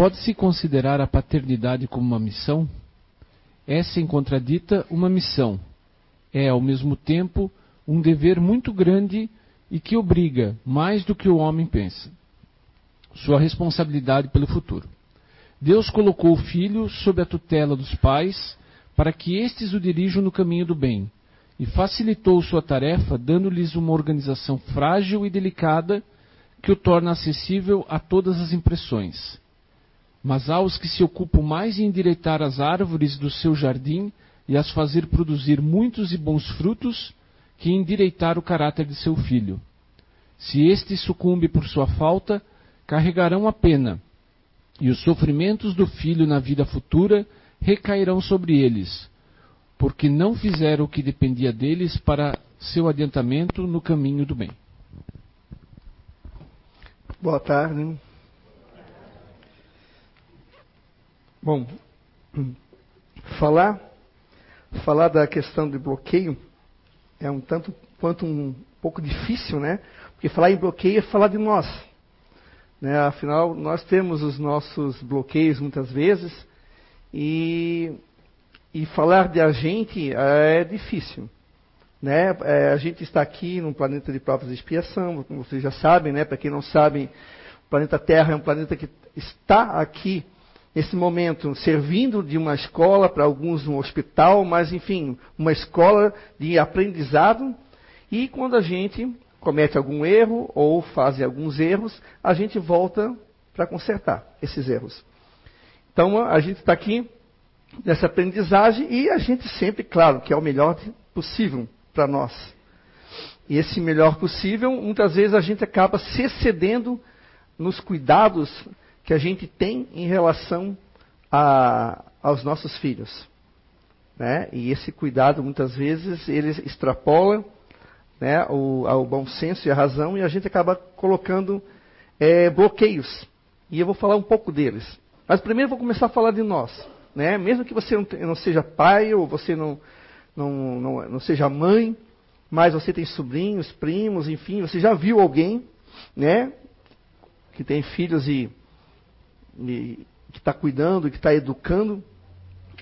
Pode-se considerar a paternidade como uma missão? É, sem contradita, uma missão. É, ao mesmo tempo, um dever muito grande e que obriga mais do que o homem pensa. Sua responsabilidade pelo futuro. Deus colocou o filho sob a tutela dos pais para que estes o dirijam no caminho do bem, e facilitou sua tarefa dando-lhes uma organização frágil e delicada que o torna acessível a todas as impressões. Mas há os que se ocupam mais em endireitar as árvores do seu jardim e as fazer produzir muitos e bons frutos que endireitar o caráter de seu filho. Se este sucumbe por sua falta, carregarão a pena, e os sofrimentos do filho na vida futura recairão sobre eles, porque não fizeram o que dependia deles para seu adiantamento no caminho do bem. Boa tarde. Bom, falar falar da questão de bloqueio é um tanto quanto um pouco difícil, né? Porque falar em bloqueio é falar de nós. Né? Afinal, nós temos os nossos bloqueios muitas vezes e, e falar de a gente é difícil. Né? É, a gente está aqui num planeta de provas de expiação, como vocês já sabem, né? para quem não sabe, o planeta Terra é um planeta que está aqui nesse momento servindo de uma escola, para alguns um hospital, mas enfim, uma escola de aprendizado. E quando a gente comete algum erro ou faz alguns erros, a gente volta para consertar esses erros. Então a gente está aqui nessa aprendizagem e a gente sempre, claro, que é o melhor possível para nós. E esse melhor possível, muitas vezes a gente acaba se excedendo nos cuidados que a gente tem em relação a, aos nossos filhos. Né? E esse cuidado, muitas vezes, ele extrapola né, o, ao bom senso e a razão e a gente acaba colocando é, bloqueios. E eu vou falar um pouco deles. Mas primeiro eu vou começar a falar de nós. Né? Mesmo que você não, não seja pai ou você não, não, não, não seja mãe, mas você tem sobrinhos, primos, enfim, você já viu alguém né, que tem filhos e que está cuidando, que está educando.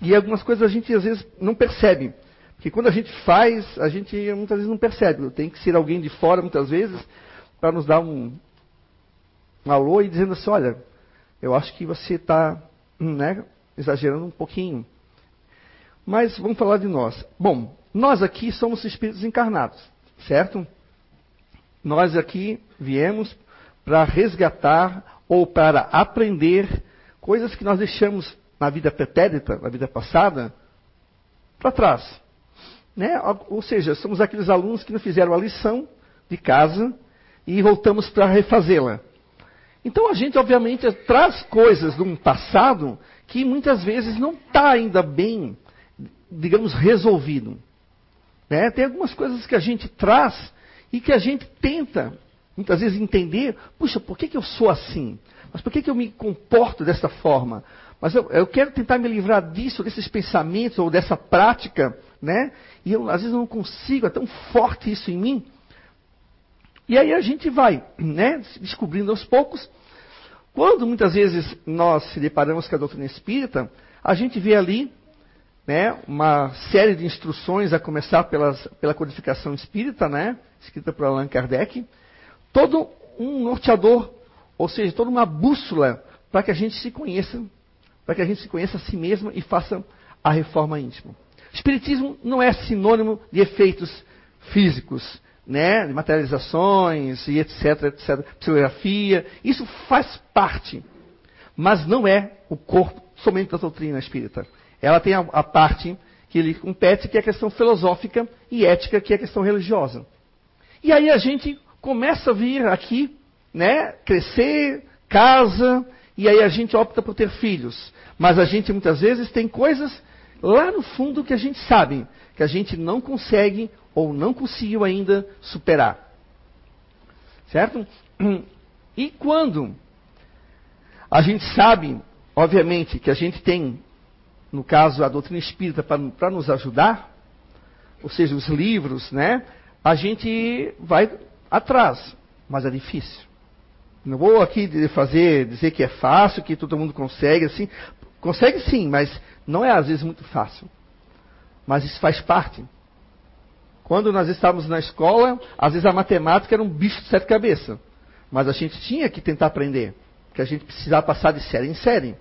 E algumas coisas a gente às vezes não percebe. Porque quando a gente faz, a gente muitas vezes não percebe. Tem que ser alguém de fora, muitas vezes, para nos dar um, um alô e dizendo assim, olha, eu acho que você está né, exagerando um pouquinho. Mas vamos falar de nós. Bom, nós aqui somos espíritos encarnados, certo? Nós aqui viemos para resgatar ou para aprender coisas que nós deixamos na vida pretérita, na vida passada, para trás. Né? Ou seja, somos aqueles alunos que não fizeram a lição de casa e voltamos para refazê-la. Então a gente, obviamente, traz coisas de um passado que muitas vezes não está ainda bem, digamos, resolvido. Né? Tem algumas coisas que a gente traz e que a gente tenta muitas vezes entender, puxa, por que, que eu sou assim? Mas por que, que eu me comporto dessa forma? Mas eu, eu, quero tentar me livrar disso, desses pensamentos ou dessa prática, né? E eu, às vezes, não consigo, é tão forte isso em mim. E aí a gente vai, né, descobrindo aos poucos. Quando muitas vezes nós se deparamos com a doutrina espírita, a gente vê ali né, uma série de instruções, a começar pelas, pela codificação espírita, né, escrita por Allan Kardec, todo um norteador, ou seja, toda uma bússola para que a gente se conheça, para que a gente se conheça a si mesmo e faça a reforma íntima. Espiritismo não é sinônimo de efeitos físicos, né, de materializações e etc, etc, psicografia, isso faz parte, mas não é o corpo somente da doutrina espírita. Ela tem a, a parte que ele compete, que é a questão filosófica e ética, que é a questão religiosa. E aí a gente começa a vir aqui, né, crescer, casa, e aí a gente opta por ter filhos. Mas a gente muitas vezes tem coisas lá no fundo que a gente sabe, que a gente não consegue ou não conseguiu ainda superar. Certo? E quando a gente sabe, obviamente, que a gente tem, no caso, a doutrina espírita para nos ajudar, ou seja, os livros, né? A gente vai atrás, mas é difícil. Não vou aqui fazer, dizer que é fácil, que todo mundo consegue, assim. Consegue sim, mas não é às vezes muito fácil. Mas isso faz parte. Quando nós estávamos na escola, às vezes a matemática era um bicho de sete cabeças. Mas a gente tinha que tentar aprender. Porque a gente precisava passar de série em série.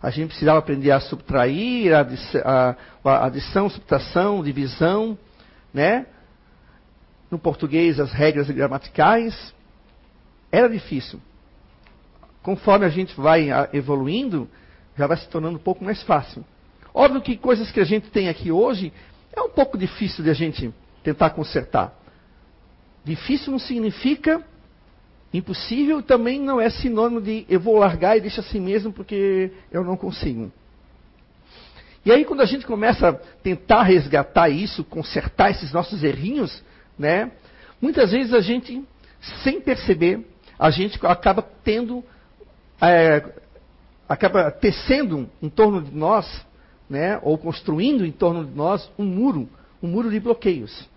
A gente precisava aprender a subtrair, a, a, adição, subtração, divisão, né? No português, as regras gramaticais. Era difícil. Conforme a gente vai evoluindo, já vai se tornando um pouco mais fácil. Óbvio que coisas que a gente tem aqui hoje é um pouco difícil de a gente tentar consertar. Difícil não significa impossível, também não é sinônimo de eu vou largar e deixa assim mesmo porque eu não consigo. E aí quando a gente começa a tentar resgatar isso, consertar esses nossos errinhos, né? Muitas vezes a gente, sem perceber, a gente acaba tendo, é, acaba tecendo em torno de nós, né, ou construindo em torno de nós um muro, um muro de bloqueios.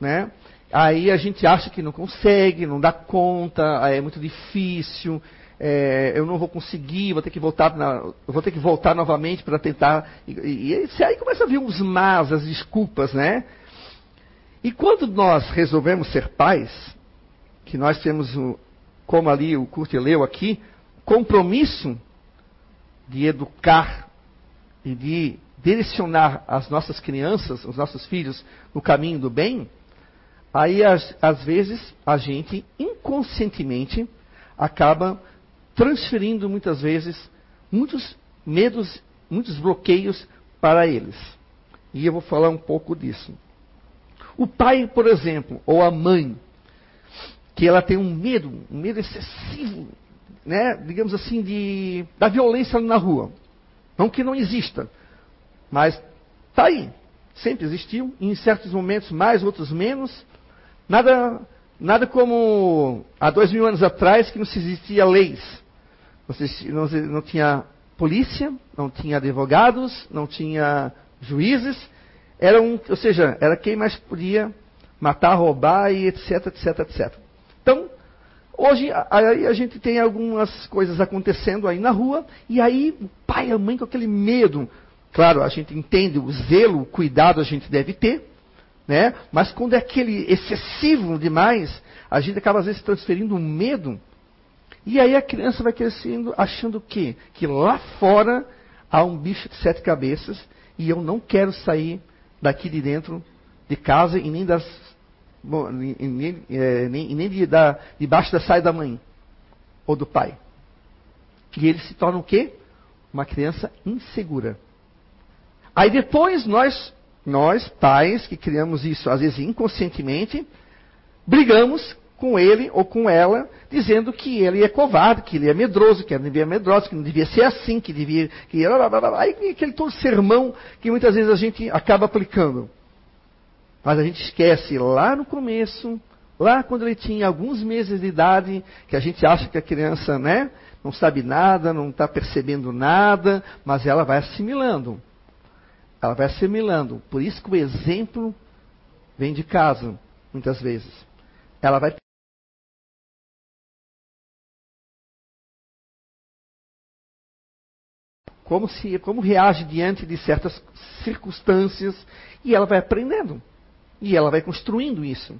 Né? Aí a gente acha que não consegue, não dá conta, é muito difícil, é, eu não vou conseguir, vou ter que voltar, na, vou ter que voltar novamente para tentar. E, e, e, aí começa a vir uns mas, as desculpas, né? E quando nós resolvemos ser pais, que nós temos, como ali o Kurt leu aqui, compromisso de educar e de direcionar as nossas crianças, os nossos filhos, no caminho do bem, aí às, às vezes a gente inconscientemente acaba transferindo muitas vezes muitos medos, muitos bloqueios para eles. E eu vou falar um pouco disso. O pai, por exemplo, ou a mãe, que ela tem um medo, um medo excessivo, né, digamos assim, de, da violência na rua. Não que não exista, mas está aí. Sempre existiu, em certos momentos mais, outros menos. Nada, nada como há dois mil anos atrás que não se existia leis. Não, não, não tinha polícia, não tinha advogados, não tinha juízes. Era um, ou seja, era quem mais podia matar, roubar e etc, etc, etc. Então, hoje aí a gente tem algumas coisas acontecendo aí na rua, e aí o pai e a mãe com aquele medo. Claro, a gente entende o zelo, o cuidado a gente deve ter, né? Mas quando é aquele excessivo demais, a gente acaba às vezes transferindo um medo. E aí a criança vai crescendo achando que que lá fora há um bicho de sete cabeças e eu não quero sair daqui de dentro de casa e nem das bom, nem, é, nem, nem de, da, debaixo da saia da mãe ou do pai. E ele se torna o quê? Uma criança insegura. Aí depois nós, nós pais que criamos isso, às vezes inconscientemente, brigamos com ele ou com ela, dizendo que ele é covarde, que ele é medroso, que ele devia medroso, que não devia ser assim, que devia. Que... Aí aquele todo sermão que muitas vezes a gente acaba aplicando. Mas a gente esquece lá no começo, lá quando ele tinha alguns meses de idade, que a gente acha que a criança, né, não sabe nada, não está percebendo nada, mas ela vai assimilando. Ela vai assimilando. Por isso que o exemplo vem de casa, muitas vezes. Ela vai como se como reage diante de certas circunstâncias e ela vai aprendendo. E ela vai construindo isso.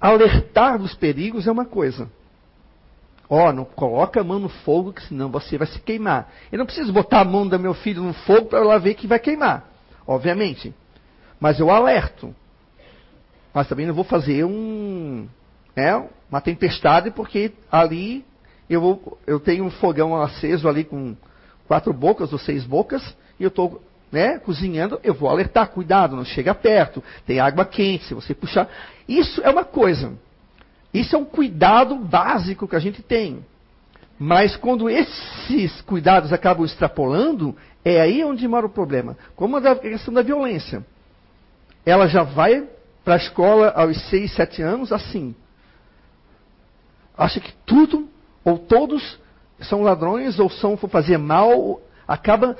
Alertar dos perigos é uma coisa. Ó, oh, não coloca a mão no fogo, que senão você vai se queimar. Eu não preciso botar a mão do meu filho no fogo para ela ver que vai queimar. Obviamente. Mas eu alerto. Mas também não vou fazer um, né, uma tempestade, porque ali eu, vou, eu tenho um fogão aceso ali com quatro bocas ou seis bocas, e eu estou né, cozinhando, eu vou alertar, cuidado, não chega perto, tem água quente, se você puxar. Isso é uma coisa. Isso é um cuidado básico que a gente tem. Mas quando esses cuidados acabam extrapolando, é aí onde mora o problema. Como a questão da violência. Ela já vai para a escola aos 6, 7 anos assim. Acha que tudo ou todos são ladrões ou são for fazer mal, acaba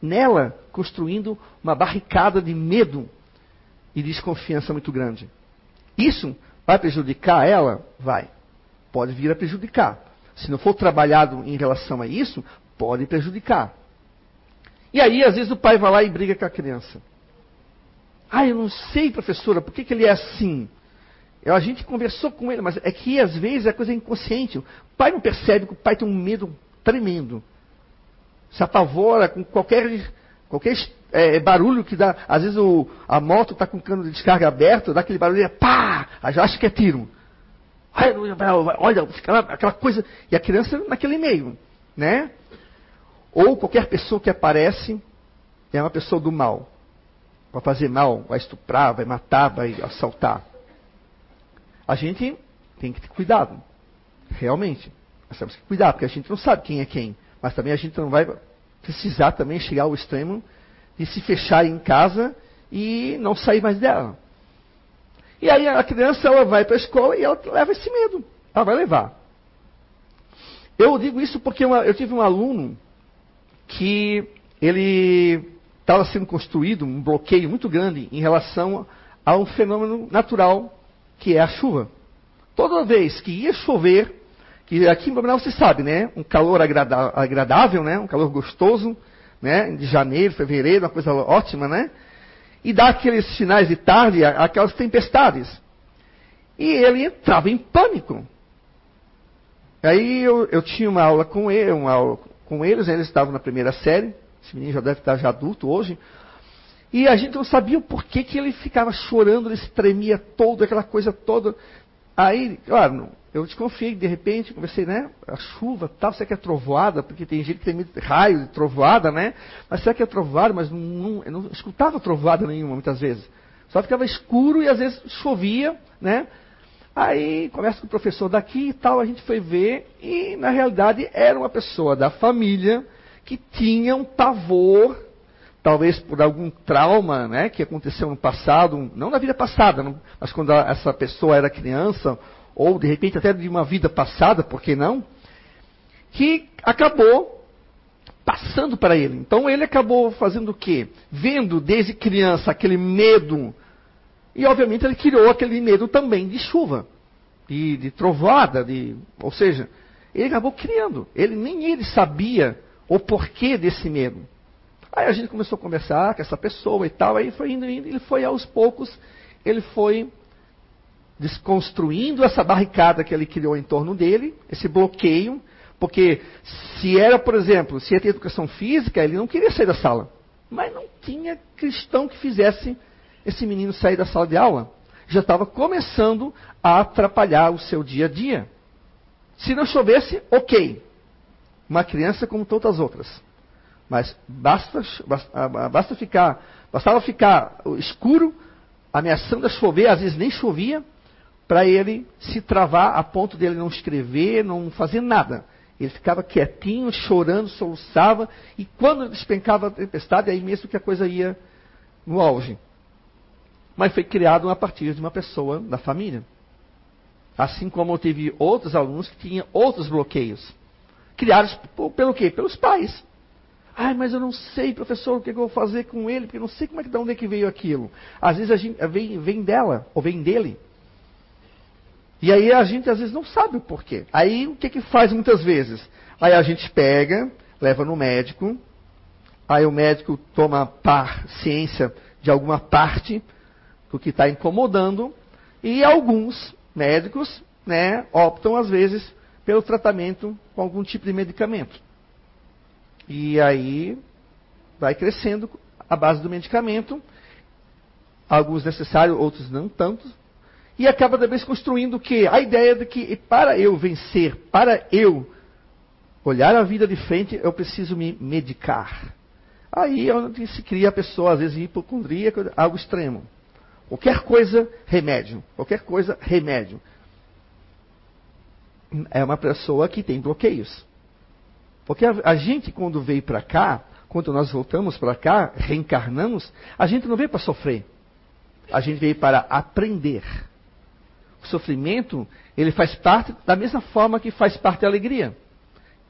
nela construindo uma barricada de medo e desconfiança muito grande. Isso Vai prejudicar ela? Vai. Pode vir a prejudicar. Se não for trabalhado em relação a isso, pode prejudicar. E aí, às vezes, o pai vai lá e briga com a criança. Ah, eu não sei, professora, por que, que ele é assim? A gente conversou com ele, mas é que às vezes é coisa inconsciente. O pai não percebe que o pai tem um medo tremendo. Se apavora com qualquer, qualquer é, barulho que dá. Às vezes o, a moto está com o cano de descarga aberto, dá aquele barulho e pá! Já acha que é tiro. Olha, fica aquela coisa. E a criança naquele meio, né? Ou qualquer pessoa que aparece é uma pessoa do mal. Vai fazer mal, vai estuprar, vai matar, vai assaltar. A gente tem que ter cuidado. Realmente. Nós temos que cuidar, porque a gente não sabe quem é quem. Mas também a gente não vai precisar também chegar ao extremo de se fechar em casa e não sair mais dela. E aí a criança ela vai para a escola e ela leva esse medo. Ela vai levar. Eu digo isso porque uma, eu tive um aluno que ele estava sendo construído um bloqueio muito grande em relação a um fenômeno natural que é a chuva. Toda vez que ia chover, que aqui em Blumenau você sabe, né? Um calor agradável, né? Um calor gostoso, né? De janeiro, fevereiro, uma coisa ótima, né? E dá aqueles finais de tarde, aquelas tempestades. E ele entrava em pânico. Aí eu, eu tinha uma aula com ele, uma aula com eles, eles estavam na primeira série, esse menino já deve estar já adulto hoje, e a gente não sabia o porquê que ele ficava chorando, ele se tremia todo, aquela coisa toda. Aí, claro, eu desconfiei, de repente, conversei, né? A chuva, tal, será que é trovoada? Porque tem gente que tem raio, de trovoada, né? Mas será que é trovoada? Mas não, não, eu não escutava trovoada nenhuma, muitas vezes. Só ficava escuro e às vezes chovia, né? Aí, conversa com o professor daqui e tal, a gente foi ver, e na realidade era uma pessoa da família que tinha um pavor talvez por algum trauma né, que aconteceu no passado, não na vida passada, mas quando essa pessoa era criança, ou de repente até de uma vida passada, por que não? Que acabou passando para ele. Então ele acabou fazendo o quê? Vendo desde criança aquele medo, e obviamente ele criou aquele medo também de chuva, de, de trovoada, de, ou seja, ele acabou criando. Ele nem ele sabia o porquê desse medo. Aí a gente começou a conversar com essa pessoa e tal, aí foi indo, indo, ele foi aos poucos, ele foi desconstruindo essa barricada que ele criou em torno dele, esse bloqueio, porque se era, por exemplo, se ter educação física, ele não queria sair da sala. Mas não tinha cristão que fizesse esse menino sair da sala de aula. Já estava começando a atrapalhar o seu dia a dia. Se não chovesse, ok. Uma criança como todas as outras. Mas basta, basta, basta ficar, bastava ficar escuro, ameaçando a chover, às vezes nem chovia, para ele se travar a ponto de ele não escrever, não fazer nada. Ele ficava quietinho, chorando, soluçava, e quando despencava a tempestade, aí mesmo que a coisa ia no auge. Mas foi criado a partir de uma pessoa da família. Assim como eu tive outros alunos que tinham outros bloqueios. Criados pelo quê? Pelos pais. Ai, mas eu não sei, professor, o que, eu vou fazer com ele, porque eu não sei como é que, de onde é que veio aquilo. Às vezes a gente vem, vem dela, ou vem dele. E aí a gente às vezes não sabe o porquê. Aí o que que faz muitas vezes? Aí a gente pega, leva no médico, aí o médico toma par, ciência de alguma parte do que está incomodando, e alguns médicos né, optam às vezes pelo tratamento com algum tipo de medicamento. E aí vai crescendo a base do medicamento, alguns necessários, outros não tantos, e acaba também construindo o quê? A ideia de que para eu vencer, para eu olhar a vida de frente, eu preciso me medicar. Aí é onde se cria a pessoa, às vezes, hipocondríaca, algo extremo. Qualquer coisa, remédio. Qualquer coisa, remédio. É uma pessoa que tem bloqueios. Porque a, a gente, quando veio para cá, quando nós voltamos para cá, reencarnamos, a gente não veio para sofrer. A gente veio para aprender. O sofrimento, ele faz parte da mesma forma que faz parte a alegria.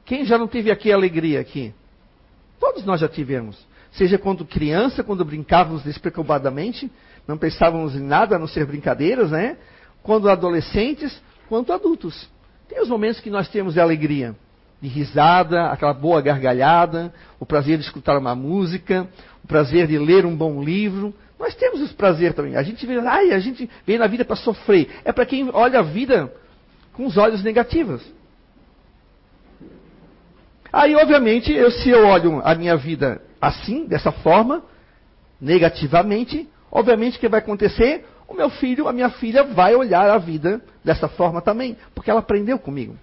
Quem já não teve aqui alegria aqui? Todos nós já tivemos. Seja quando criança, quando brincávamos despreocupadamente, não pensávamos em nada a não ser brincadeiras, né? quando adolescentes, quanto adultos. Tem os momentos que nós temos de alegria, de risada, aquela boa gargalhada, o prazer de escutar uma música, o prazer de ler um bom livro. Nós temos esse prazer também. A gente vê, ai, a gente vem na vida para sofrer. É para quem olha a vida com os olhos negativos. Aí, obviamente, eu, se eu olho a minha vida assim, dessa forma, negativamente, obviamente o que vai acontecer? O meu filho, a minha filha vai olhar a vida dessa forma também, porque ela aprendeu comigo.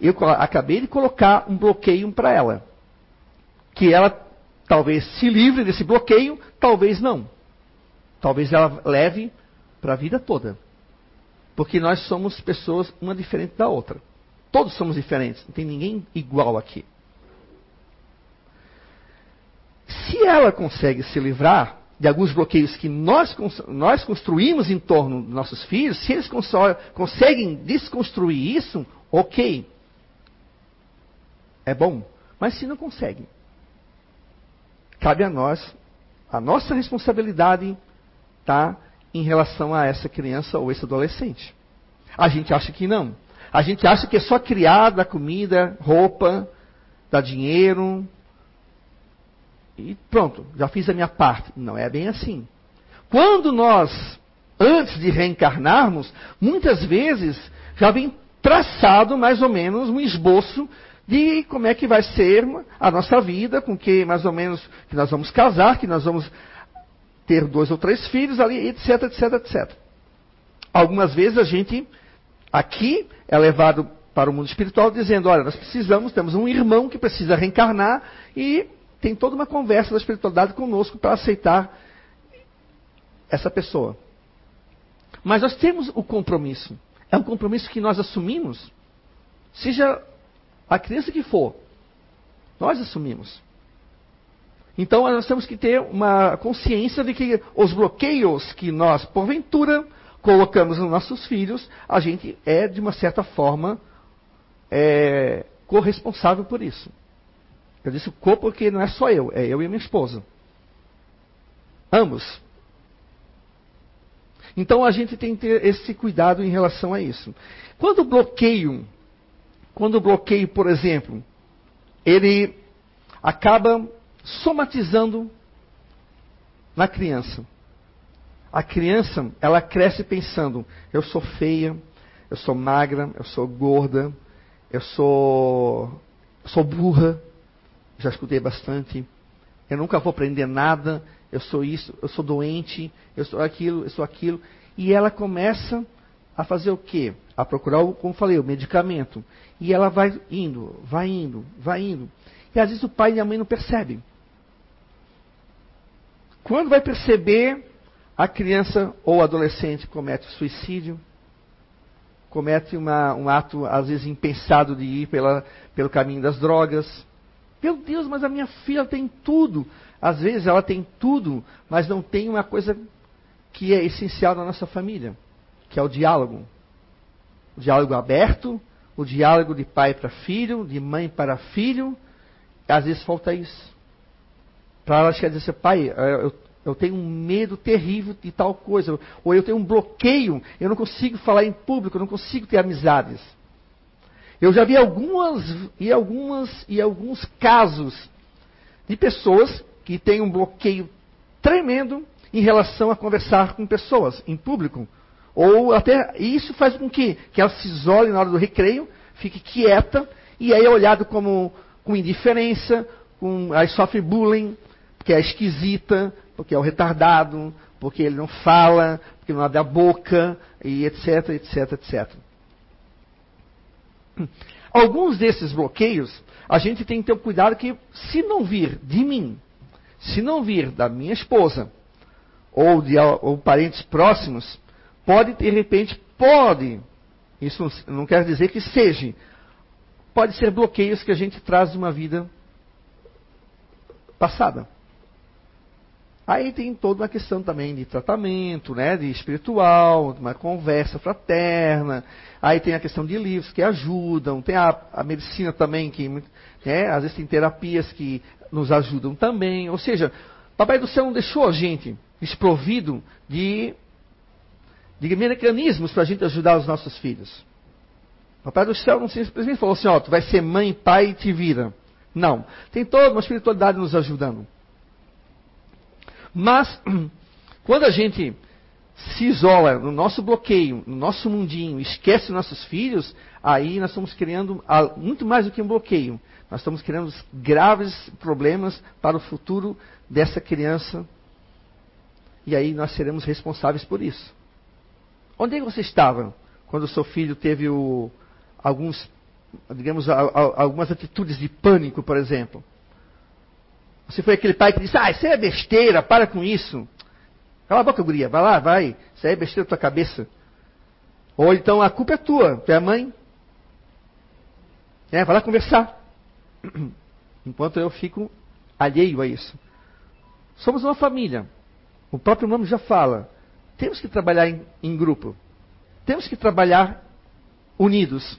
Eu acabei de colocar um bloqueio para ela. Que ela talvez se livre desse bloqueio, talvez não. Talvez ela leve para a vida toda. Porque nós somos pessoas uma diferente da outra. Todos somos diferentes, não tem ninguém igual aqui. Se ela consegue se livrar de alguns bloqueios que nós, nós construímos em torno dos nossos filhos, se eles conseguem desconstruir isso, ok. É bom. Mas se não conseguem, cabe a nós, a nossa responsabilidade está em relação a essa criança ou esse adolescente. A gente acha que não. A gente acha que é só criar, dar comida, roupa, dar dinheiro, e pronto, já fiz a minha parte. Não é bem assim. Quando nós, antes de reencarnarmos, muitas vezes já vem traçado mais ou menos um esboço de como é que vai ser a nossa vida, com que mais ou menos que nós vamos casar, que nós vamos ter dois ou três filhos ali, etc, etc, etc. Algumas vezes a gente aqui é levado para o mundo espiritual dizendo, olha, nós precisamos, temos um irmão que precisa reencarnar e tem toda uma conversa da espiritualidade conosco para aceitar essa pessoa. Mas nós temos o compromisso. É um compromisso que nós assumimos, seja a criança que for, nós assumimos. Então nós temos que ter uma consciência de que os bloqueios que nós, porventura, colocamos nos nossos filhos, a gente é, de uma certa forma, é, corresponsável por isso. Eu disse o corpo porque não é só eu, é eu e minha esposa. Ambos. Então a gente tem que ter esse cuidado em relação a isso. Quando o bloqueio, quando o bloqueio, por exemplo, ele acaba somatizando na criança. A criança, ela cresce pensando: eu sou feia, eu sou magra, eu sou gorda, eu sou, sou burra, já escutei bastante. Eu nunca vou aprender nada, eu sou isso, eu sou doente, eu sou aquilo, eu sou aquilo. E ela começa a fazer o quê? A procurar, como falei, o medicamento. E ela vai indo, vai indo, vai indo. E às vezes o pai e a mãe não percebem. Quando vai perceber, a criança ou adolescente comete suicídio, comete uma, um ato, às vezes, impensado de ir pela, pelo caminho das drogas meu Deus, mas a minha filha tem tudo. Às vezes ela tem tudo, mas não tem uma coisa que é essencial na nossa família, que é o diálogo. O diálogo aberto, o diálogo de pai para filho, de mãe para filho. Às vezes falta isso. Para ela quer dizer, pai, eu, eu tenho um medo terrível de tal coisa. Ou eu tenho um bloqueio, eu não consigo falar em público, eu não consigo ter amizades. Eu já vi algumas e algumas e alguns casos de pessoas que têm um bloqueio tremendo em relação a conversar com pessoas em público. Ou até isso faz com que, que ela se isole na hora do recreio, fique quieta, e aí é olhado como com indiferença, com, aí sofre bullying, porque é esquisita, porque é o retardado, porque ele não fala, porque não abre a boca, e etc, etc, etc. Alguns desses bloqueios, a gente tem que ter o cuidado que, se não vir de mim, se não vir da minha esposa, ou de ou parentes próximos, pode, de repente, pode, isso não quer dizer que seja, pode ser bloqueios que a gente traz de uma vida passada. Aí tem toda uma questão também de tratamento, né, de espiritual, uma conversa fraterna. Aí tem a questão de livros que ajudam, tem a, a medicina também que, né, às vezes tem terapias que nos ajudam também. Ou seja, Papai do Céu não deixou a gente desprovido de, de mecanismos para a gente ajudar os nossos filhos. O Papai do Céu não simplesmente falou assim, ó, tu vai ser mãe, pai e te vira. Não. Tem toda uma espiritualidade nos ajudando. Mas, quando a gente se isola no nosso bloqueio, no nosso mundinho, esquece nossos filhos, aí nós estamos criando muito mais do que um bloqueio. Nós estamos criando graves problemas para o futuro dessa criança. E aí nós seremos responsáveis por isso. Onde é que você estava quando o seu filho teve o, alguns, digamos, algumas atitudes de pânico, por exemplo? Você foi aquele pai que disse, ah, isso é besteira, para com isso. Cala a boca, guria, vai lá, vai. Isso aí é besteira da tua cabeça. Ou então a culpa é tua, tu é a mãe. É, vai lá conversar. Enquanto eu fico alheio a isso. Somos uma família. O próprio nome já fala. Temos que trabalhar em, em grupo. Temos que trabalhar unidos.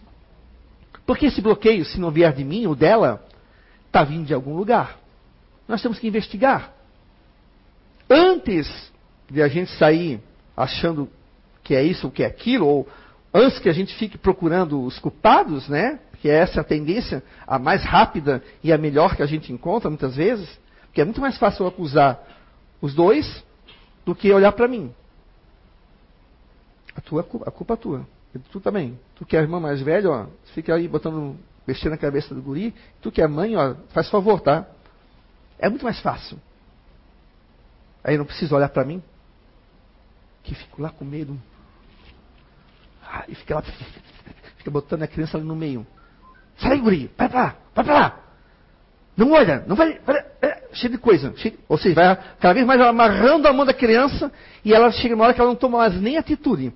Porque esse bloqueio, se não vier de mim ou dela, está vindo de algum lugar. Nós temos que investigar. Antes de a gente sair achando que é isso ou que é aquilo, ou antes que a gente fique procurando os culpados, né? Que é essa a tendência, a mais rápida e a melhor que a gente encontra muitas vezes, porque é muito mais fácil acusar os dois do que olhar para mim. A, tua, a culpa é tua. Tu também. Tu que é a irmã mais velha, ó, fica aí botando, mexendo na cabeça do guri. Tu que é mãe, ó, faz favor, tá? É muito mais fácil. Aí não precisa olhar para mim, que fico lá com medo. Ah, e fica lá, fica botando a criança ali no meio. Sai, guri, vai pra lá, vai pra lá. Não olha, não vai. vai é, cheio de coisa. Cheio, ou seja, vai cada vez mais amarrando a mão da criança e ela chega uma hora que ela não toma mais nem atitude.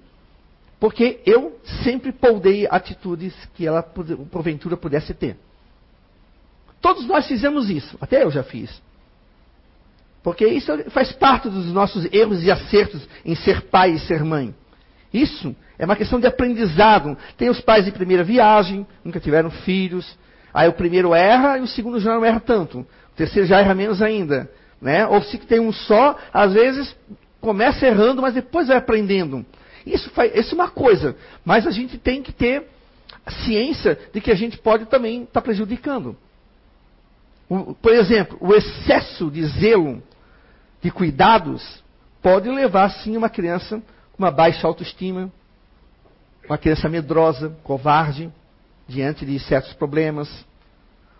Porque eu sempre poldei atitudes que ela, porventura, pudesse ter. Todos nós fizemos isso, até eu já fiz. Porque isso faz parte dos nossos erros e acertos em ser pai e ser mãe. Isso é uma questão de aprendizado. Tem os pais de primeira viagem, nunca tiveram filhos. Aí o primeiro erra e o segundo já não erra tanto. O terceiro já erra menos ainda. Né? Ou se tem um só, às vezes começa errando, mas depois vai aprendendo. Isso, faz, isso é uma coisa. Mas a gente tem que ter ciência de que a gente pode também estar tá prejudicando. Por exemplo, o excesso de zelo, de cuidados, pode levar sim uma criança com uma baixa autoestima, uma criança medrosa, covarde, diante de certos problemas.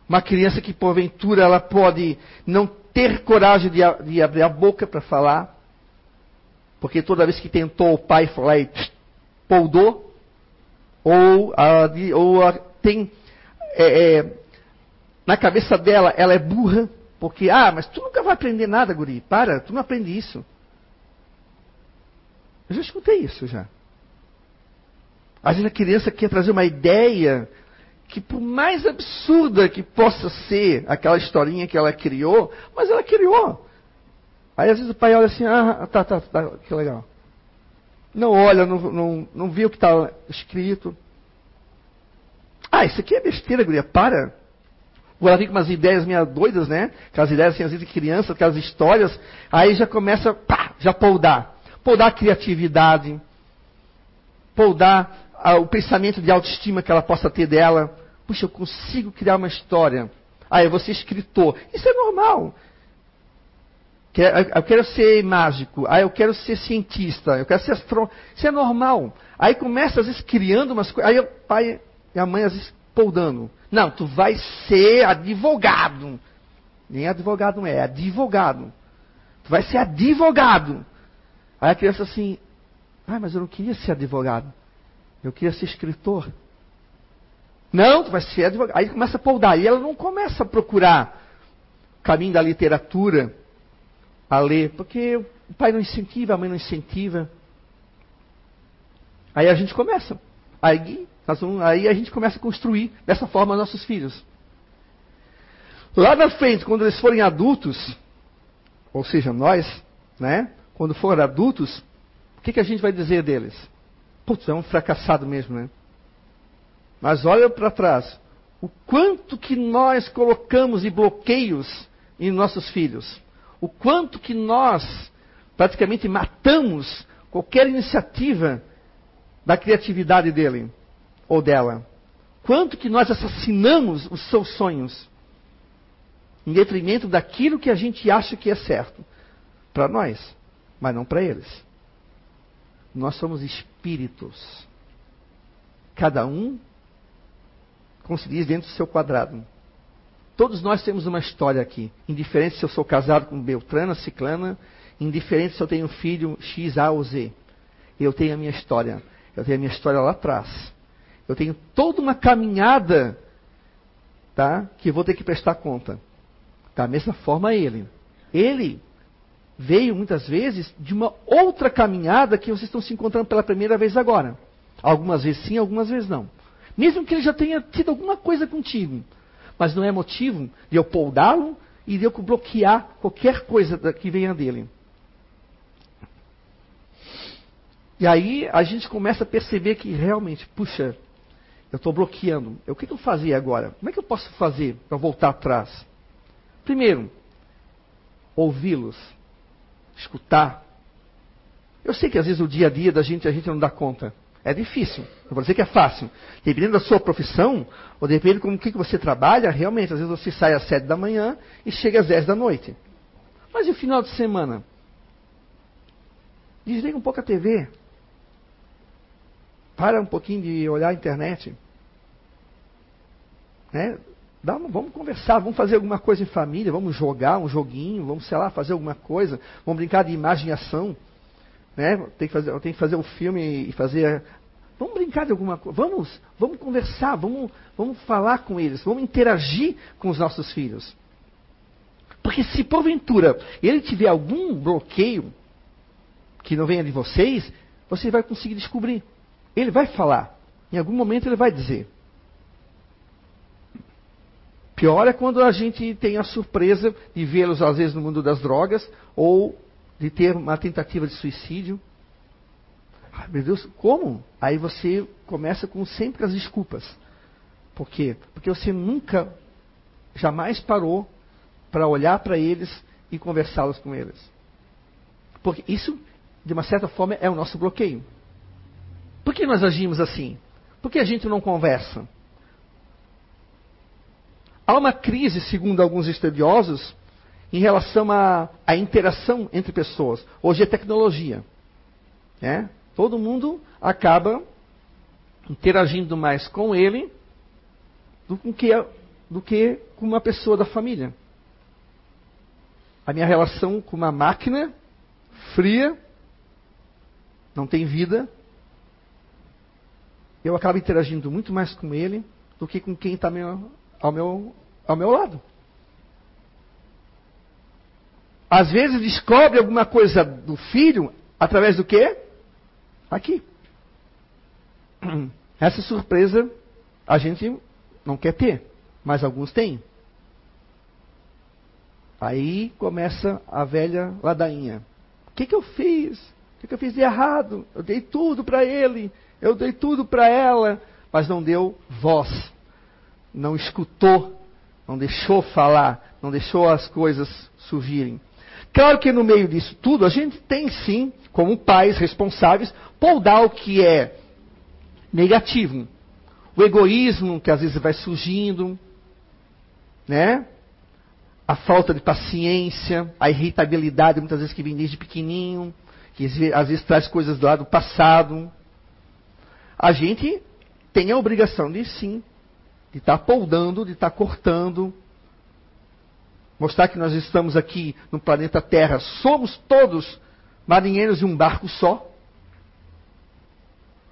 Uma criança que porventura ela pode não ter coragem de, de abrir a boca para falar, porque toda vez que tentou o pai falar e poldou, ou, a, ou a, tem é, é, na cabeça dela, ela é burra, porque, ah, mas tu nunca vai aprender nada, guri, para, tu não aprende isso. Eu já escutei isso já. Às vezes a criança quer trazer uma ideia que, por mais absurda que possa ser aquela historinha que ela criou, mas ela criou. Aí às vezes o pai olha assim, ah, tá, tá, tá, que legal. Não olha, não, não, não vê o que está escrito. Ah, isso aqui é besteira, guria, para. Ela vem com umas ideias meio doidas, né? Aquelas ideias assim, às vezes de criança, aquelas histórias. Aí já começa, pá, já poldar. Poldar a criatividade. Poldar ah, o pensamento de autoestima que ela possa ter dela. Puxa, eu consigo criar uma história. Ah, eu vou ser escritor. Isso é normal. Eu quero ser mágico. Ah, eu quero ser cientista. Eu quero ser astrônomo. Isso é normal. Aí começa, às vezes, criando umas coisas. Aí o pai e a mãe, às vezes, poldando. Não, tu vai ser advogado. Nem advogado não é, é advogado. Tu vai ser advogado. Aí a criança assim, ah, mas eu não queria ser advogado. Eu queria ser escritor. Não, tu vai ser advogado. Aí começa a poldar. E ela não começa a procurar o caminho da literatura a ler, porque o pai não incentiva, a mãe não incentiva. Aí a gente começa. Aí Vamos, aí a gente começa a construir dessa forma nossos filhos. Lá na frente, quando eles forem adultos, ou seja, nós, né? Quando forem adultos, o que, que a gente vai dizer deles? Putz, é um fracassado mesmo, né? Mas olha para trás. O quanto que nós colocamos de bloqueios em nossos filhos. O quanto que nós praticamente matamos qualquer iniciativa da criatividade dele ou dela. Quanto que nós assassinamos os seus sonhos em detrimento daquilo que a gente acha que é certo para nós, mas não para eles. Nós somos espíritos. Cada um, como se diz, dentro do seu quadrado. Todos nós temos uma história aqui. Indiferente se eu sou casado com Beltrana, Ciclana, indiferente se eu tenho filho X, A ou Z. Eu tenho a minha história. Eu tenho a minha história lá atrás. Eu tenho toda uma caminhada tá, que vou ter que prestar conta. Da mesma forma ele. Ele veio muitas vezes de uma outra caminhada que vocês estão se encontrando pela primeira vez agora. Algumas vezes sim, algumas vezes não. Mesmo que ele já tenha tido alguma coisa contigo. Mas não é motivo de eu poldá-lo e de eu bloquear qualquer coisa que venha dele. E aí a gente começa a perceber que realmente, puxa, eu estou bloqueando. O que, que eu fazia agora? Como é que eu posso fazer para voltar atrás? Primeiro, ouvi-los, escutar. Eu sei que às vezes o dia a dia da gente a gente não dá conta. É difícil. Não vou dizer que é fácil. Dependendo da sua profissão, ou dependendo com o que você trabalha, realmente, às vezes você sai às sete da manhã e chega às dez da noite. Mas e o final de semana? Desliga um pouco a TV. Para um pouquinho de olhar a internet. Né? Dá, vamos conversar, vamos fazer alguma coisa em família, vamos jogar um joguinho, vamos, sei lá, fazer alguma coisa, vamos brincar de imagem e ação. Né? Tem, que fazer, tem que fazer um filme e fazer. Vamos brincar de alguma coisa. Vamos, vamos conversar, vamos, vamos falar com eles, vamos interagir com os nossos filhos. Porque se porventura ele tiver algum bloqueio que não venha de vocês, você vai conseguir descobrir. Ele vai falar. Em algum momento ele vai dizer. Pior é quando a gente tem a surpresa de vê-los, às vezes, no mundo das drogas, ou de ter uma tentativa de suicídio. Ai, meu Deus, como? Aí você começa com sempre as desculpas. Por quê? Porque você nunca, jamais parou para olhar para eles e conversá-los com eles. Porque isso, de uma certa forma, é o nosso bloqueio. Por que nós agimos assim? Por que a gente não conversa? Há uma crise, segundo alguns estudiosos, em relação à, interação entre pessoas. Hoje é tecnologia. Né? Todo mundo acaba interagindo mais com ele do que, do que com uma pessoa da família. A minha relação com uma máquina fria, não tem vida, eu acabo interagindo muito mais com ele do que com quem está ao meu, ao meu lado. Às vezes descobre alguma coisa do filho através do quê? Aqui. Essa surpresa a gente não quer ter, mas alguns têm. Aí começa a velha ladainha. O que, que eu fiz? O que, que eu fiz de errado? Eu dei tudo para ele, eu dei tudo para ela, mas não deu voz, não escutou não deixou falar, não deixou as coisas surgirem. Claro que no meio disso tudo, a gente tem sim, como pais responsáveis, poldar o que é negativo. O egoísmo que às vezes vai surgindo, né? A falta de paciência, a irritabilidade muitas vezes que vem desde pequenininho, que às vezes traz coisas lá do passado. A gente tem a obrigação de sim de estar tá de estar tá cortando, mostrar que nós estamos aqui no planeta Terra, somos todos marinheiros de um barco só.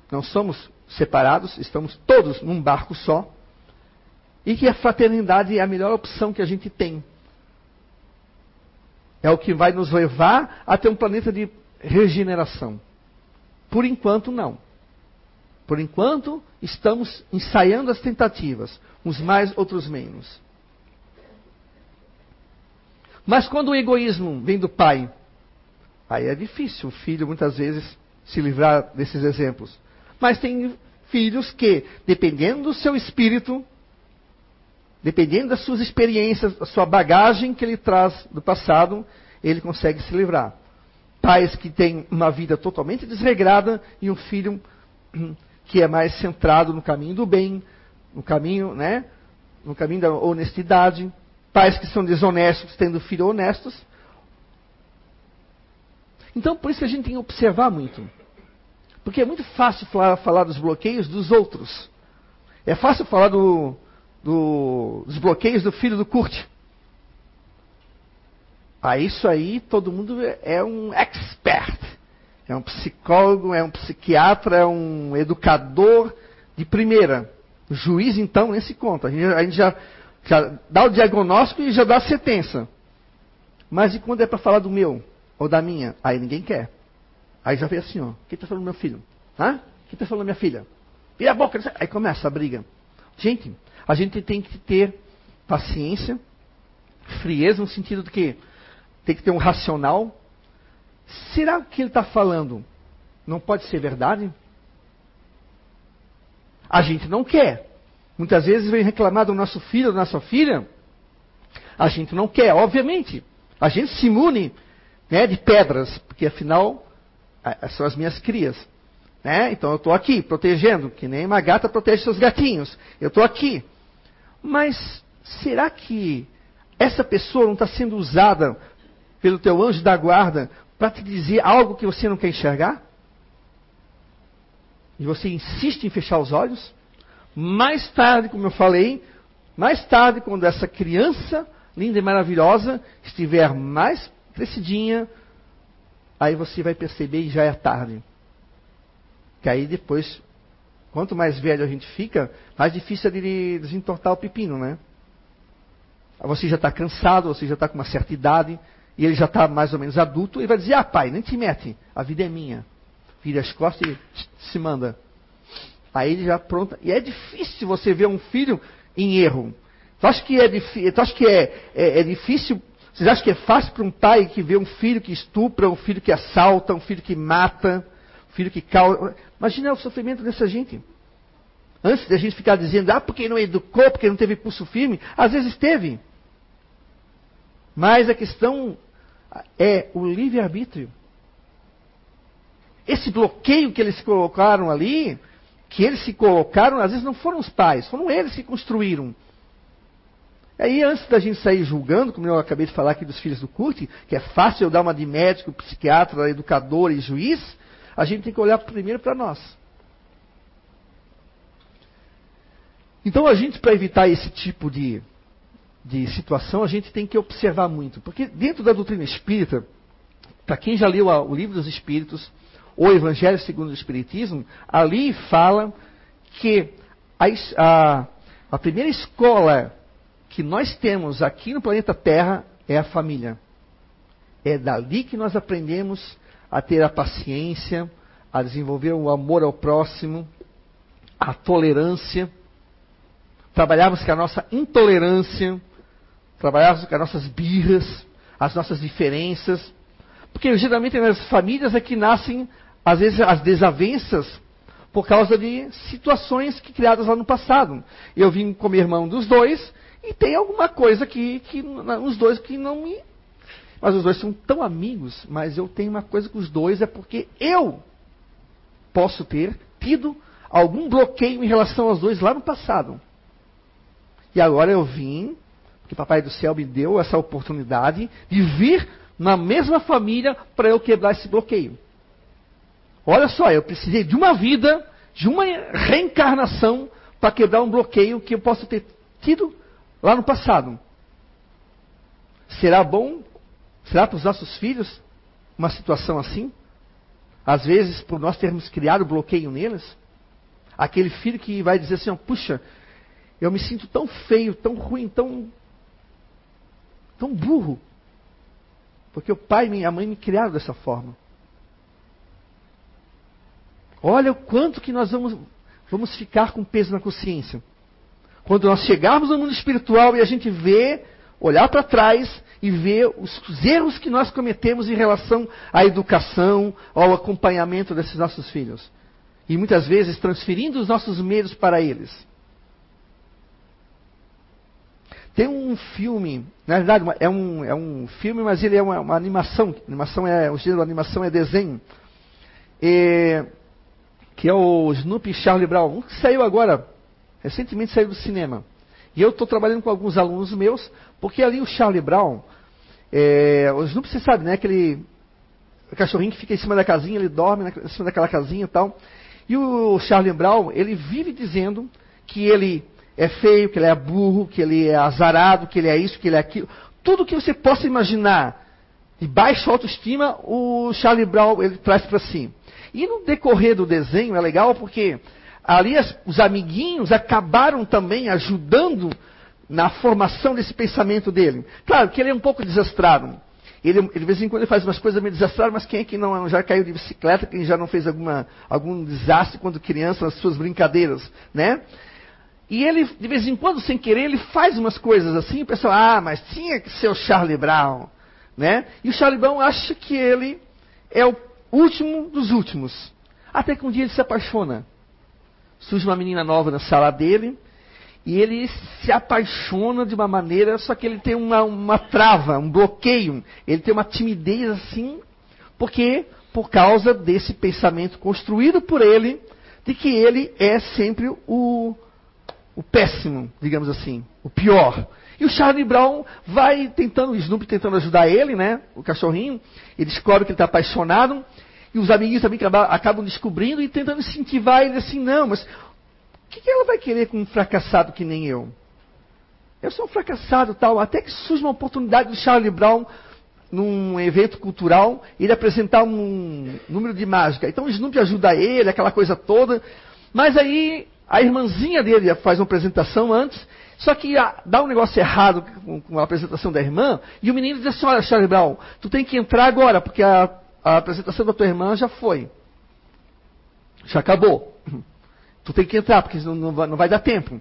Não somos separados, estamos todos num barco só. E que a fraternidade é a melhor opção que a gente tem. É o que vai nos levar a ter um planeta de regeneração. Por enquanto, não. Por enquanto, estamos ensaiando as tentativas, uns mais, outros menos. Mas quando o egoísmo vem do pai, aí é difícil o filho muitas vezes se livrar desses exemplos. Mas tem filhos que, dependendo do seu espírito, dependendo das suas experiências, da sua bagagem que ele traz do passado, ele consegue se livrar. pais que têm uma vida totalmente desregrada e um filho hum, que é mais centrado no caminho do bem, no caminho, né? No caminho da honestidade. Pais que são desonestos tendo filhos honestos. Então, por isso a gente tem que observar muito. Porque é muito fácil falar, falar dos bloqueios dos outros. É fácil falar do, do, dos bloqueios do filho do Kurt. Ah, isso aí todo mundo é um expert. É um psicólogo, é um psiquiatra, é um educador de primeira. O juiz, então, nem se conta. A gente, a gente já, já, dá o diagnóstico e já dá a sentença. Mas e quando é para falar do meu ou da minha? Aí ninguém quer. Aí já vem assim, ó. Quem está falando do meu filho? Hã? Quem está falando da minha filha? Vira a boca. Aí começa a briga. Gente, a gente tem que ter paciência, frieza no sentido de que tem que ter um racional. Será que ele está falando não pode ser verdade? A gente não quer. Muitas vezes vem reclamar do nosso filho, da nossa filha. A gente não quer, obviamente. A gente se imune né, de pedras, porque afinal são as minhas crias. Né? Então eu estou aqui protegendo, que nem uma gata protege seus gatinhos. Eu estou aqui. Mas será que essa pessoa não está sendo usada pelo teu anjo da guarda para te dizer algo que você não quer enxergar? E você insiste em fechar os olhos? Mais tarde, como eu falei, mais tarde, quando essa criança linda e maravilhosa estiver mais crescidinha, aí você vai perceber e já é tarde. Que aí depois, quanto mais velho a gente fica, mais difícil é de desentortar o pepino, né? Você já está cansado, você já está com uma certa idade, e ele já está mais ou menos adulto, e vai dizer, ah pai, nem te mete, a vida é minha. Vira as costas e se manda. Aí ele já pronta. E é difícil você ver um filho em erro. Tu acha que é, tu acha que é, é, é difícil? Vocês acham que é fácil para um pai que vê um filho que estupra, um filho que assalta, um filho que mata, um filho que causa. Imagina o sofrimento dessa gente. Antes da gente ficar dizendo, ah, porque não educou, porque não teve pulso firme, às vezes teve. Mas a questão é o livre-arbítrio. Esse bloqueio que eles colocaram ali, que eles se colocaram, às vezes não foram os pais, foram eles que construíram. Aí, antes da gente sair julgando, como eu acabei de falar aqui dos filhos do Kurt, que é fácil eu dar uma de médico, psiquiatra, educador e juiz, a gente tem que olhar primeiro para nós. Então, a gente, para evitar esse tipo de de situação, a gente tem que observar muito. Porque dentro da doutrina espírita, para quem já leu o livro dos Espíritos, o Evangelho segundo o Espiritismo, ali fala que a, a, a primeira escola que nós temos aqui no planeta Terra é a família. É dali que nós aprendemos a ter a paciência, a desenvolver o amor ao próximo, a tolerância. Trabalharmos com a nossa intolerância, trabalharmos com as nossas birras, as nossas diferenças. Porque geralmente nas famílias é que nascem, às vezes, as desavenças por causa de situações que criadas lá no passado. Eu vim como irmão dos dois e tem alguma coisa que, que os dois que não me. Mas os dois são tão amigos, mas eu tenho uma coisa com os dois, é porque eu posso ter tido algum bloqueio em relação aos dois lá no passado. E agora eu vim que Papai do Céu me deu essa oportunidade de vir na mesma família para eu quebrar esse bloqueio. Olha só, eu precisei de uma vida, de uma reencarnação para quebrar um bloqueio que eu posso ter tido lá no passado. Será bom? Será para os nossos filhos uma situação assim? Às vezes, por nós termos criado bloqueio neles? Aquele filho que vai dizer assim: puxa, eu me sinto tão feio, tão ruim, tão tão burro. Porque o pai e a mãe me criaram dessa forma. Olha o quanto que nós vamos, vamos ficar com peso na consciência. Quando nós chegarmos no mundo espiritual e a gente vê, olhar para trás e ver os, os erros que nós cometemos em relação à educação, ao acompanhamento desses nossos filhos. E muitas vezes transferindo os nossos medos para eles. Tem um filme, na verdade é um, é um filme, mas ele é uma, uma animação. Animação é o gênero animação é desenho, e, que é o Snoopy Charlie Brown, um que saiu agora, recentemente saiu do cinema. E eu estou trabalhando com alguns alunos meus, porque ali o Charlie Brown, é, o Snoopy você sabe, né? Aquele cachorrinho que fica em cima da casinha, ele dorme na, em cima daquela casinha e tal. E o Charlie Brown, ele vive dizendo que ele é feio, que ele é burro, que ele é azarado, que ele é isso, que ele é aquilo. Tudo que você possa imaginar de baixa autoestima, o Charlie Brown ele traz para si. E no decorrer do desenho é legal porque ali as, os amiguinhos acabaram também ajudando na formação desse pensamento dele. Claro que ele é um pouco desastrado. Ele, de vez em quando ele faz umas coisas meio desastradas, mas quem é que não já caiu de bicicleta, quem já não fez alguma, algum desastre quando criança nas suas brincadeiras, né? E ele, de vez em quando, sem querer, ele faz umas coisas assim, o pessoal, ah, mas tinha que ser o Charlie Brown, né? E o Charlie Brown acha que ele é o último dos últimos. Até que um dia ele se apaixona. Surge uma menina nova na sala dele, e ele se apaixona de uma maneira, só que ele tem uma, uma trava, um bloqueio, ele tem uma timidez assim, porque por causa desse pensamento construído por ele, de que ele é sempre o o péssimo, digamos assim, o pior. E o Charlie Brown vai tentando, o Snoopy tentando ajudar ele, né? O cachorrinho. Ele descobre que ele está apaixonado. E os amiguinhos também acabam descobrindo e tentando incentivar ele assim, não, mas o que, que ela vai querer com um fracassado que nem eu? Eu sou um fracassado tal. Até que surge uma oportunidade do Charlie Brown num evento cultural, ele apresentar um número de mágica. Então o Snoopy ajuda ele, aquela coisa toda. Mas aí a irmãzinha dele faz uma apresentação antes, só que dá um negócio errado com, com, a apresentação da irmã, e o menino diz assim: Olha, Charlie Brown, tu tem que entrar agora, porque a, a apresentação da tua irmã já foi. Já acabou. Tu tem que entrar, porque não, não, vai, não vai dar tempo.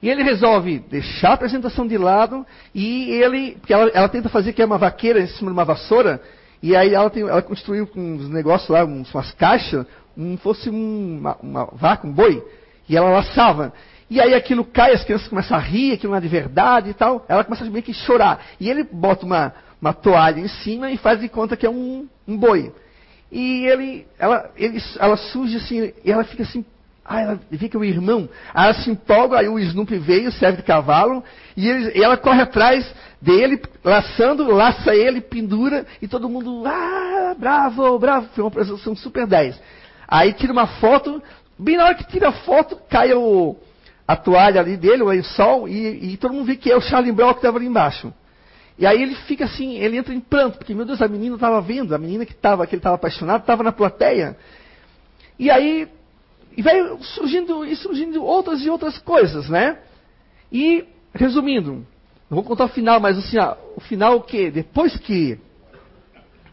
E ele resolve deixar a apresentação de lado e ele, porque ela, ela, tenta fazer que é uma vaqueira em cima de uma vassoura, e aí ela, tem, ela construiu uns negócios lá, uns, umas caixas, um, fosse um, uma, uma vaca, um boi. E ela laçava. E aí aquilo cai, as crianças começam a rir, aquilo não é de verdade e tal. Ela começa meio que chorar. E ele bota uma, uma toalha em cima e faz de conta que é um, um boi. E ele, ela, ele, ela surge assim, e ela fica assim, ah, ela vê que é o irmão. Aí ela se empolga, aí o Snoopy veio, serve de cavalo, e, ele, e ela corre atrás dele, laçando, laça ele, pendura, e todo mundo, ah, bravo, bravo. Foi uma apresentação super 10. Aí tira uma foto, Bem na hora que tira a foto, cai o, a toalha ali dele, o lençol, e, e todo mundo vê que é o Charlie Brown que estava ali embaixo. E aí ele fica assim, ele entra em pranto, porque, meu Deus, a menina estava vendo, a menina que, tava, que ele estava apaixonado estava na plateia. E aí, e vai surgindo, e surgindo outras e outras coisas, né? E, resumindo, não vou contar o final, mas assim, ó, o final o quê? Depois que,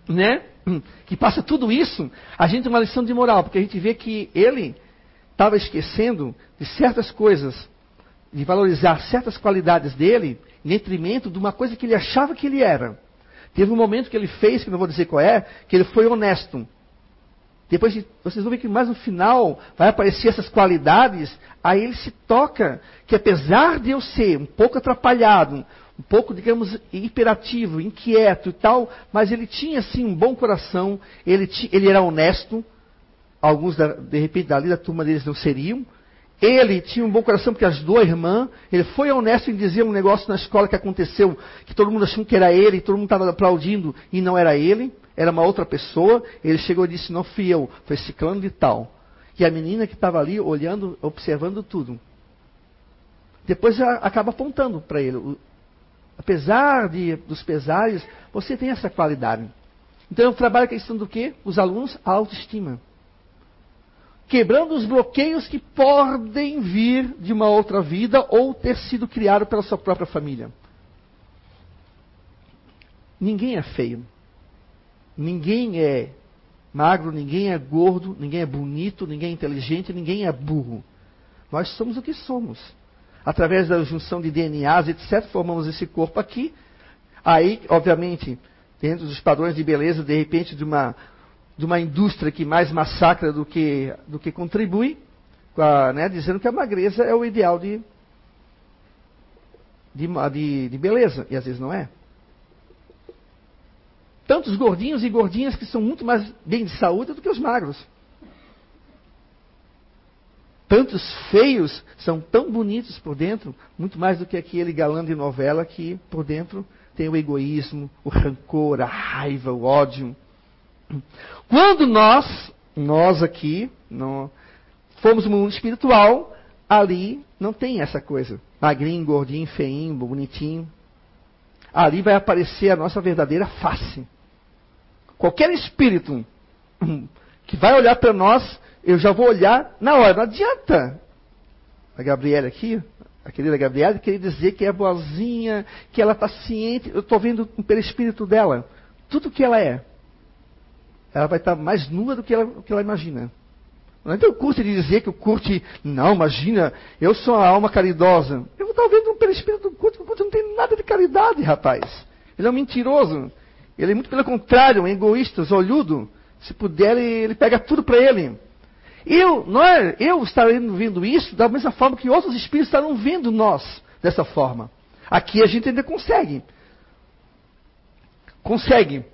né, que passa tudo isso, a gente tem uma lição de moral, porque a gente vê que ele estava esquecendo de certas coisas, de valorizar certas qualidades dele, em detrimento de uma coisa que ele achava que ele era. Teve um momento que ele fez, que não vou dizer qual é, que ele foi honesto. Depois vocês vão ver que mais no final vai aparecer essas qualidades, aí ele se toca que apesar de eu ser um pouco atrapalhado, um pouco, digamos, hiperativo, inquieto e tal, mas ele tinha sim um bom coração, ele, ele era honesto, alguns, da, de repente, dali da turma deles não seriam. Ele tinha um bom coração porque ajudou a irmã. Ele foi honesto em dizer um negócio na escola que aconteceu, que todo mundo achou que era ele, todo mundo estava aplaudindo e não era ele, era uma outra pessoa. Ele chegou e disse: Não fui eu, foi ciclano de tal. E a menina que estava ali olhando, observando tudo. Depois acaba apontando para ele. Apesar de, dos pesares, você tem essa qualidade. Então eu trabalho a questão do quê? Os alunos, a autoestima quebrando os bloqueios que podem vir de uma outra vida ou ter sido criado pela sua própria família. Ninguém é feio. Ninguém é magro, ninguém é gordo, ninguém é bonito, ninguém é inteligente, ninguém é burro. Nós somos o que somos. Através da junção de DNAs, etc., formamos esse corpo aqui. Aí, obviamente, dentro dos padrões de beleza, de repente, de uma de uma indústria que mais massacra do que, do que contribui, a, né, dizendo que a magreza é o ideal de, de, de, de beleza, e às vezes não é. Tantos gordinhos e gordinhas que são muito mais bem de saúde do que os magros. Tantos feios são tão bonitos por dentro, muito mais do que aquele galã de novela que por dentro tem o egoísmo, o rancor, a raiva, o ódio. Quando nós, nós aqui, não, fomos no mundo espiritual, ali não tem essa coisa. Magrinho, gordinho, feinho, bonitinho. Ali vai aparecer a nossa verdadeira face. Qualquer espírito que vai olhar para nós, eu já vou olhar na hora. Não adianta. A Gabriela aqui, a querida Gabriela, querer dizer que é boazinha, que ela está ciente. Eu estou vendo pelo espírito dela. Tudo que ela é. Ela vai estar mais nua do que ela, que ela imagina. Não é o curte de dizer que o curte, não, imagina, eu sou a alma caridosa. Eu estou vendo pelo espírito do curte, o curte não tem nada de caridade, rapaz. Ele é um mentiroso. Ele é muito pelo contrário, um egoísta, olhudo. Se puder, ele, ele pega tudo para ele. Eu, nós, eu estarei vendo isso da mesma forma que outros espíritos estarão vendo nós dessa forma. Aqui a gente ainda consegue. Consegue,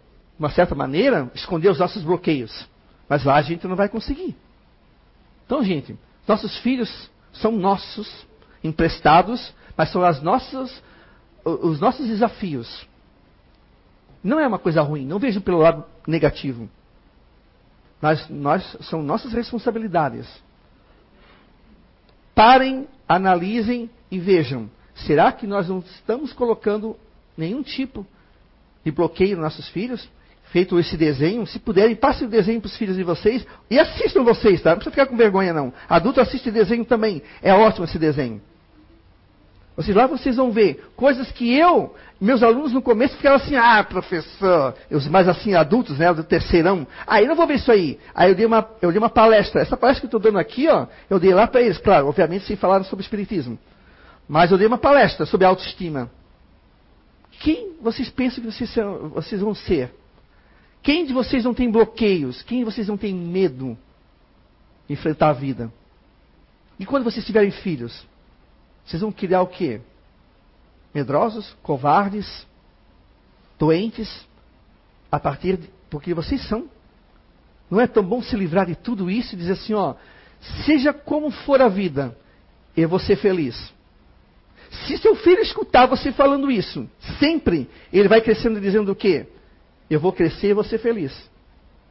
uma certa maneira, esconder os nossos bloqueios. Mas lá a gente não vai conseguir. Então, gente, nossos filhos são nossos, emprestados, mas são as nossas, os nossos desafios. Não é uma coisa ruim, não vejo pelo lado negativo. Nós, nós, são nossas responsabilidades. Parem, analisem e vejam. Será que nós não estamos colocando nenhum tipo de bloqueio nos nossos filhos? Feito esse desenho, se puderem, passem o desenho para os filhos de vocês e assistam vocês, tá? Não precisa ficar com vergonha, não. Adulto assiste desenho também. É ótimo esse desenho. Vocês lá vocês vão ver coisas que eu, meus alunos no começo ficavam assim, ah, professor, os mais assim adultos, né, do terceirão, aí ah, não vou ver isso aí. Aí eu dei uma, eu dei uma palestra. Essa palestra que eu estou dando aqui, ó, eu dei lá para eles, claro, obviamente sem falar sobre espiritismo. Mas eu dei uma palestra sobre autoestima. Quem vocês pensam que vocês, vocês vão ser? Quem de vocês não tem bloqueios? Quem de vocês não tem medo de enfrentar a vida? E quando vocês tiverem filhos? Vocês vão criar o quê? Medrosos, covardes, doentes, a partir de. Porque vocês são. Não é tão bom se livrar de tudo isso e dizer assim, ó, seja como for a vida, eu vou ser feliz. Se seu filho escutar você falando isso, sempre, ele vai crescendo dizendo o quê? Eu vou crescer e vou ser feliz.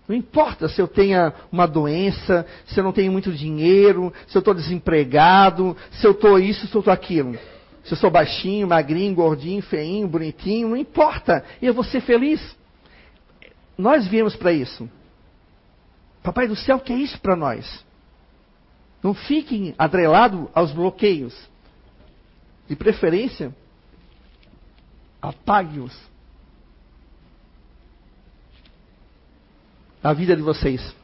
Não importa se eu tenha uma doença, se eu não tenho muito dinheiro, se eu estou desempregado, se eu estou isso, se eu estou aquilo. Se eu sou baixinho, magrinho, gordinho, feinho, bonitinho, não importa. Eu vou ser feliz. Nós viemos para isso. Papai do céu quer isso para nós. Não fiquem atrelados aos bloqueios. De preferência, apague-os a vida de vocês.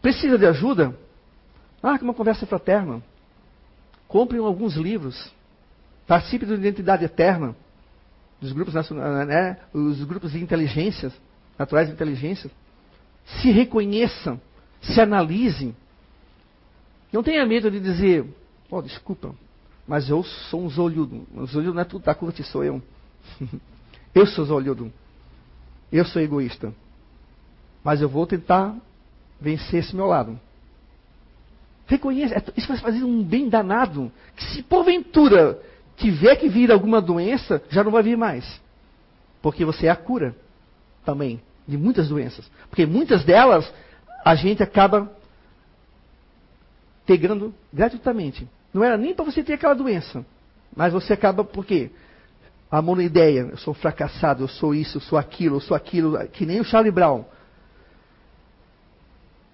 Precisa de ajuda? Ah, que uma conversa fraterna. Comprem alguns livros. Participe da identidade eterna. Dos grupos, né, os grupos de inteligências, naturais de inteligência. Se reconheçam, se analisem. Não tenha medo de dizer, oh, desculpa, mas eu sou um zolhudo. O zolhudo não é tudo da corte, sou eu. eu sou zolhudo. Eu sou egoísta. Mas eu vou tentar vencer esse meu lado. Reconheça, é, isso vai fazer um bem danado. Que se porventura tiver que vir alguma doença, já não vai vir mais. Porque você é a cura também de muitas doenças. Porque muitas delas a gente acaba pegando gratuitamente. Não era nem para você ter aquela doença. Mas você acaba por quê? A monoideia, eu sou fracassado, eu sou isso, eu sou aquilo, eu sou aquilo, que nem o Charlie Brown.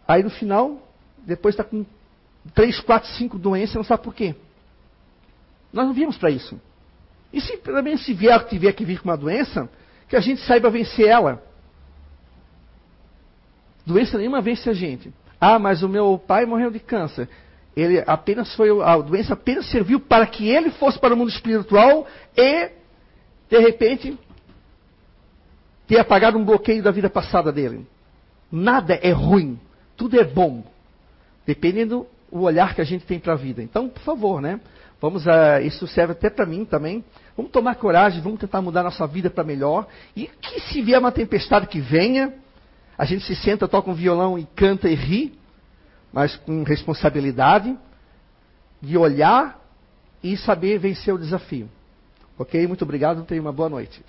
Aí no final, depois está com três, quatro, cinco doenças, não sabe por quê. Nós não viemos para isso. E se também se vier, tiver que vir com uma doença, que a gente saiba vencer ela. Doença nenhuma vence a gente. Ah, mas o meu pai morreu de câncer. Ele apenas foi a doença apenas serviu para que ele fosse para o mundo espiritual e de repente ter apagado um bloqueio da vida passada dele. Nada é ruim. Tudo é bom, dependendo do olhar que a gente tem para a vida. Então, por favor, né? Vamos, uh, isso serve até para mim também. Vamos tomar coragem, vamos tentar mudar nossa vida para melhor. E que se vier uma tempestade que venha, a gente se senta, toca um violão e canta e ri, mas com responsabilidade de olhar e saber vencer o desafio. Ok? Muito obrigado, tenha uma boa noite.